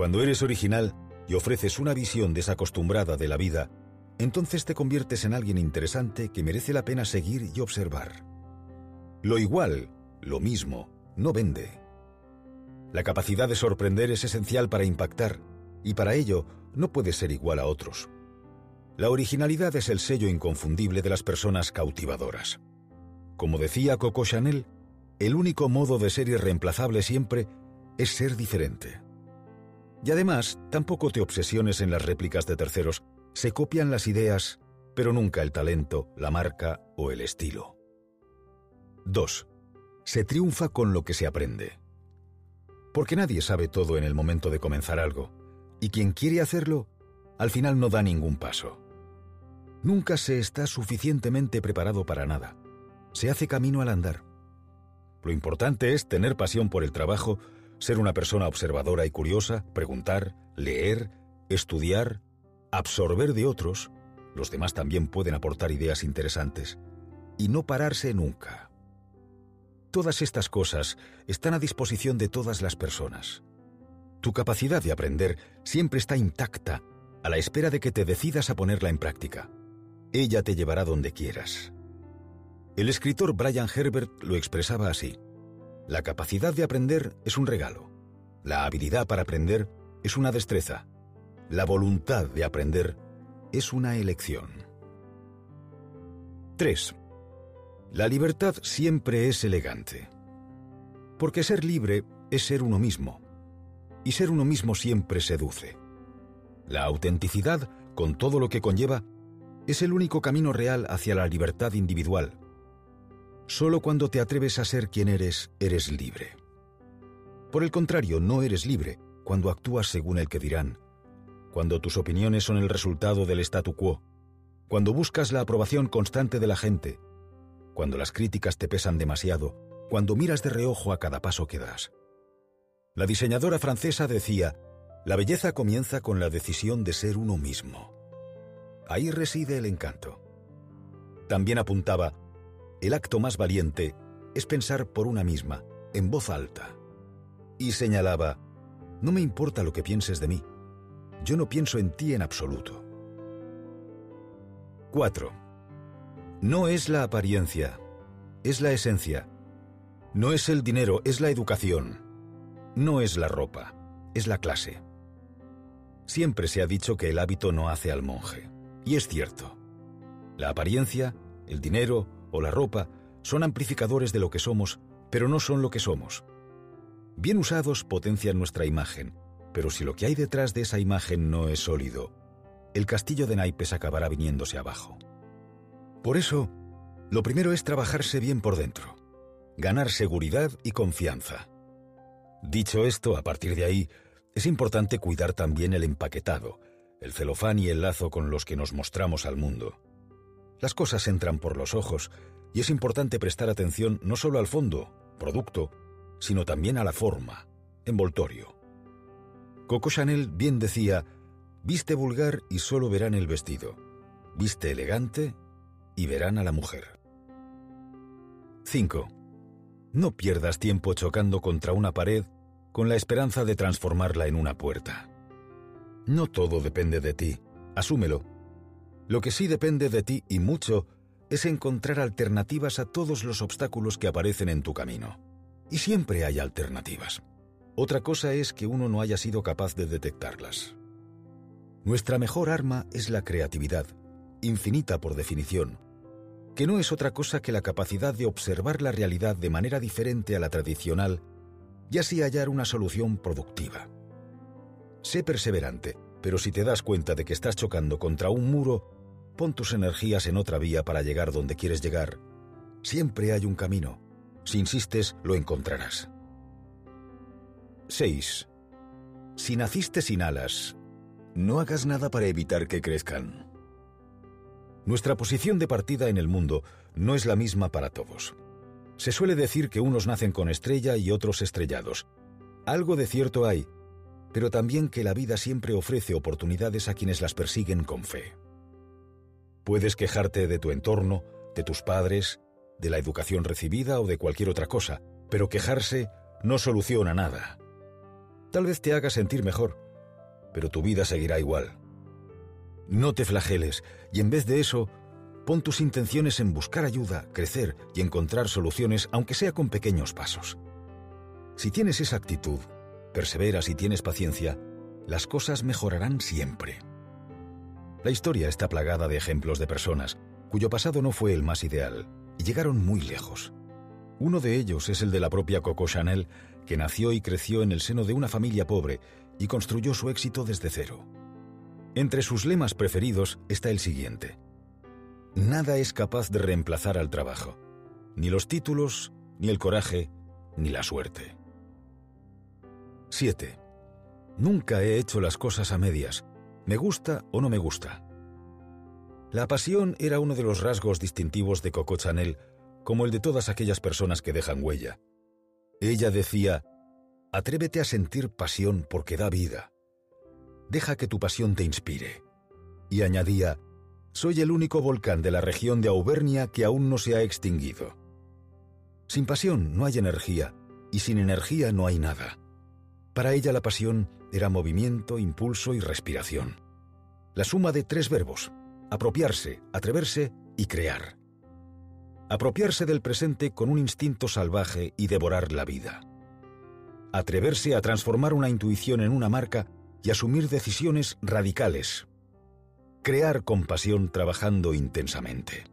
Cuando eres original y ofreces una visión desacostumbrada de la vida, entonces te conviertes en alguien interesante que merece la pena seguir y observar. Lo igual, lo mismo, no vende. La capacidad de sorprender es esencial para impactar, y para ello no puede ser igual a otros. La originalidad es el sello inconfundible de las personas cautivadoras. Como decía Coco Chanel, el único modo de ser irreemplazable siempre es ser diferente. Y además, tampoco te obsesiones en las réplicas de terceros. Se copian las ideas, pero nunca el talento, la marca o el estilo. 2. Se triunfa con lo que se aprende. Porque nadie sabe todo en el momento de comenzar algo, y quien quiere hacerlo, al final no da ningún paso. Nunca se está suficientemente preparado para nada. Se hace camino al andar. Lo importante es tener pasión por el trabajo, ser una persona observadora y curiosa, preguntar, leer, estudiar, absorber de otros, los demás también pueden aportar ideas interesantes, y no pararse nunca. Todas estas cosas están a disposición de todas las personas. Tu capacidad de aprender siempre está intacta, a la espera de que te decidas a ponerla en práctica. Ella te llevará donde quieras. El escritor Brian Herbert lo expresaba así. La capacidad de aprender es un regalo. La habilidad para aprender es una destreza. La voluntad de aprender es una elección. 3. La libertad siempre es elegante. Porque ser libre es ser uno mismo. Y ser uno mismo siempre seduce. La autenticidad, con todo lo que conlleva, es el único camino real hacia la libertad individual. Solo cuando te atreves a ser quien eres, eres libre. Por el contrario, no eres libre cuando actúas según el que dirán, cuando tus opiniones son el resultado del statu quo, cuando buscas la aprobación constante de la gente, cuando las críticas te pesan demasiado, cuando miras de reojo a cada paso que das. La diseñadora francesa decía, la belleza comienza con la decisión de ser uno mismo. Ahí reside el encanto. También apuntaba, el acto más valiente es pensar por una misma, en voz alta. Y señalaba, no me importa lo que pienses de mí, yo no pienso en ti en absoluto. 4. No es la apariencia, es la esencia. No es el dinero, es la educación. No es la ropa, es la clase. Siempre se ha dicho que el hábito no hace al monje, y es cierto. La apariencia, el dinero o la ropa son amplificadores de lo que somos, pero no son lo que somos. Bien usados potencian nuestra imagen, pero si lo que hay detrás de esa imagen no es sólido, el castillo de naipes acabará viniéndose abajo. Por eso, lo primero es trabajarse bien por dentro, ganar seguridad y confianza. Dicho esto, a partir de ahí, es importante cuidar también el empaquetado, el celofán y el lazo con los que nos mostramos al mundo. Las cosas entran por los ojos y es importante prestar atención no solo al fondo, producto, sino también a la forma, envoltorio. Coco Chanel bien decía, viste vulgar y solo verán el vestido, viste elegante y verán a la mujer. 5. No pierdas tiempo chocando contra una pared con la esperanza de transformarla en una puerta. No todo depende de ti, asúmelo. Lo que sí depende de ti y mucho es encontrar alternativas a todos los obstáculos que aparecen en tu camino. Y siempre hay alternativas. Otra cosa es que uno no haya sido capaz de detectarlas. Nuestra mejor arma es la creatividad, infinita por definición, que no es otra cosa que la capacidad de observar la realidad de manera diferente a la tradicional y así hallar una solución productiva. Sé perseverante, pero si te das cuenta de que estás chocando contra un muro, pon tus energías en otra vía para llegar donde quieres llegar. Siempre hay un camino. Si insistes, lo encontrarás. 6. Si naciste sin alas, no hagas nada para evitar que crezcan. Nuestra posición de partida en el mundo no es la misma para todos. Se suele decir que unos nacen con estrella y otros estrellados. Algo de cierto hay, pero también que la vida siempre ofrece oportunidades a quienes las persiguen con fe. Puedes quejarte de tu entorno, de tus padres, de la educación recibida o de cualquier otra cosa, pero quejarse no soluciona nada. Tal vez te haga sentir mejor, pero tu vida seguirá igual. No te flageles y en vez de eso, pon tus intenciones en buscar ayuda, crecer y encontrar soluciones, aunque sea con pequeños pasos. Si tienes esa actitud, perseveras y tienes paciencia, las cosas mejorarán siempre. La historia está plagada de ejemplos de personas cuyo pasado no fue el más ideal y llegaron muy lejos. Uno de ellos es el de la propia Coco Chanel, que nació y creció en el seno de una familia pobre y construyó su éxito desde cero. Entre sus lemas preferidos está el siguiente. Nada es capaz de reemplazar al trabajo, ni los títulos, ni el coraje, ni la suerte. 7. Nunca he hecho las cosas a medias, me gusta o no me gusta. La pasión era uno de los rasgos distintivos de Coco Chanel, como el de todas aquellas personas que dejan huella. Ella decía, Atrévete a sentir pasión porque da vida. Deja que tu pasión te inspire. Y añadía, Soy el único volcán de la región de Auvernia que aún no se ha extinguido. Sin pasión no hay energía, y sin energía no hay nada. Para ella la pasión era movimiento, impulso y respiración. La suma de tres verbos, apropiarse, atreverse y crear. Apropiarse del presente con un instinto salvaje y devorar la vida. Atreverse a transformar una intuición en una marca y asumir decisiones radicales. Crear compasión trabajando intensamente.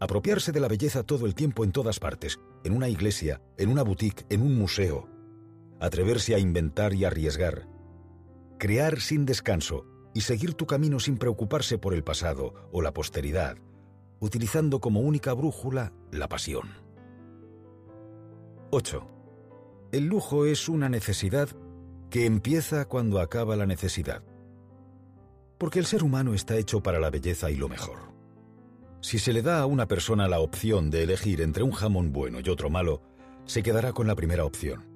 Apropiarse de la belleza todo el tiempo en todas partes, en una iglesia, en una boutique, en un museo. Atreverse a inventar y arriesgar. Crear sin descanso, y seguir tu camino sin preocuparse por el pasado o la posteridad, utilizando como única brújula la pasión. 8. El lujo es una necesidad que empieza cuando acaba la necesidad. Porque el ser humano está hecho para la belleza y lo mejor. Si se le da a una persona la opción de elegir entre un jamón bueno y otro malo, se quedará con la primera opción.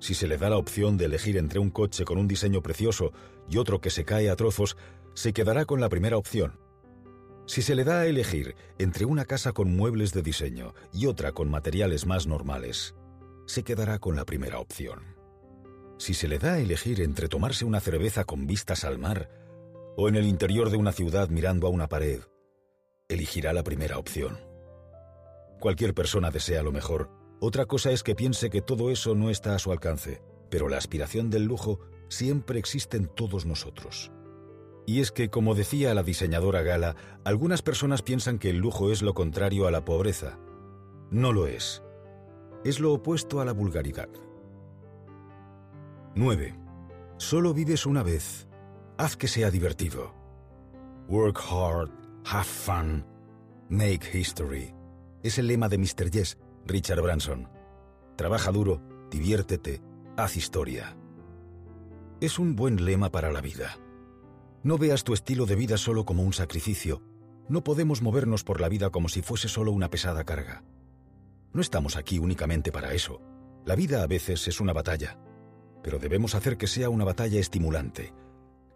Si se le da la opción de elegir entre un coche con un diseño precioso y otro que se cae a trozos, se quedará con la primera opción. Si se le da a elegir entre una casa con muebles de diseño y otra con materiales más normales, se quedará con la primera opción. Si se le da a elegir entre tomarse una cerveza con vistas al mar o en el interior de una ciudad mirando a una pared, elegirá la primera opción. Cualquier persona desea lo mejor otra cosa es que piense que todo eso no está a su alcance, pero la aspiración del lujo siempre existe en todos nosotros. Y es que, como decía la diseñadora Gala, algunas personas piensan que el lujo es lo contrario a la pobreza. No lo es. Es lo opuesto a la vulgaridad. 9. Solo vives una vez. Haz que sea divertido. Work hard, have fun, make history. Es el lema de Mr. Yes, Richard Branson. Trabaja duro, diviértete, haz historia. Es un buen lema para la vida. No veas tu estilo de vida solo como un sacrificio. No podemos movernos por la vida como si fuese solo una pesada carga. No estamos aquí únicamente para eso. La vida a veces es una batalla, pero debemos hacer que sea una batalla estimulante.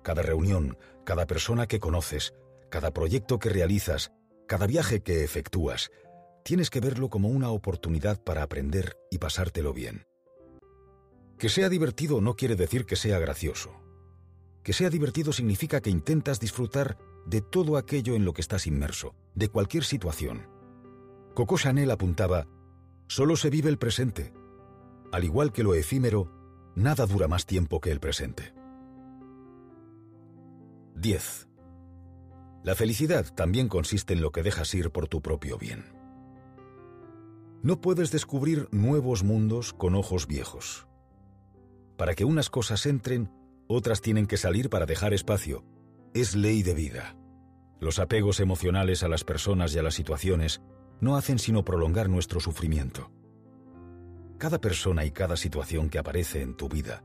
Cada reunión, cada persona que conoces, cada proyecto que realizas, cada viaje que efectúas, tienes que verlo como una oportunidad para aprender y pasártelo bien. Que sea divertido no quiere decir que sea gracioso. Que sea divertido significa que intentas disfrutar de todo aquello en lo que estás inmerso, de cualquier situación. Coco Chanel apuntaba, solo se vive el presente. Al igual que lo efímero, nada dura más tiempo que el presente. 10. La felicidad también consiste en lo que dejas ir por tu propio bien. No puedes descubrir nuevos mundos con ojos viejos. Para que unas cosas entren, otras tienen que salir para dejar espacio. Es ley de vida. Los apegos emocionales a las personas y a las situaciones no hacen sino prolongar nuestro sufrimiento. Cada persona y cada situación que aparece en tu vida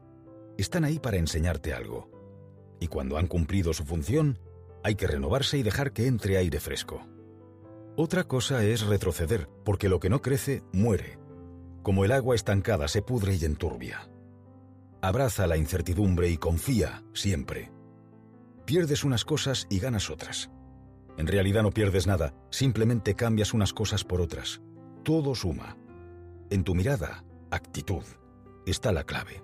están ahí para enseñarte algo. Y cuando han cumplido su función, hay que renovarse y dejar que entre aire fresco. Otra cosa es retroceder, porque lo que no crece muere. Como el agua estancada se pudre y enturbia. Abraza la incertidumbre y confía siempre. Pierdes unas cosas y ganas otras. En realidad no pierdes nada, simplemente cambias unas cosas por otras. Todo suma. En tu mirada, actitud, está la clave.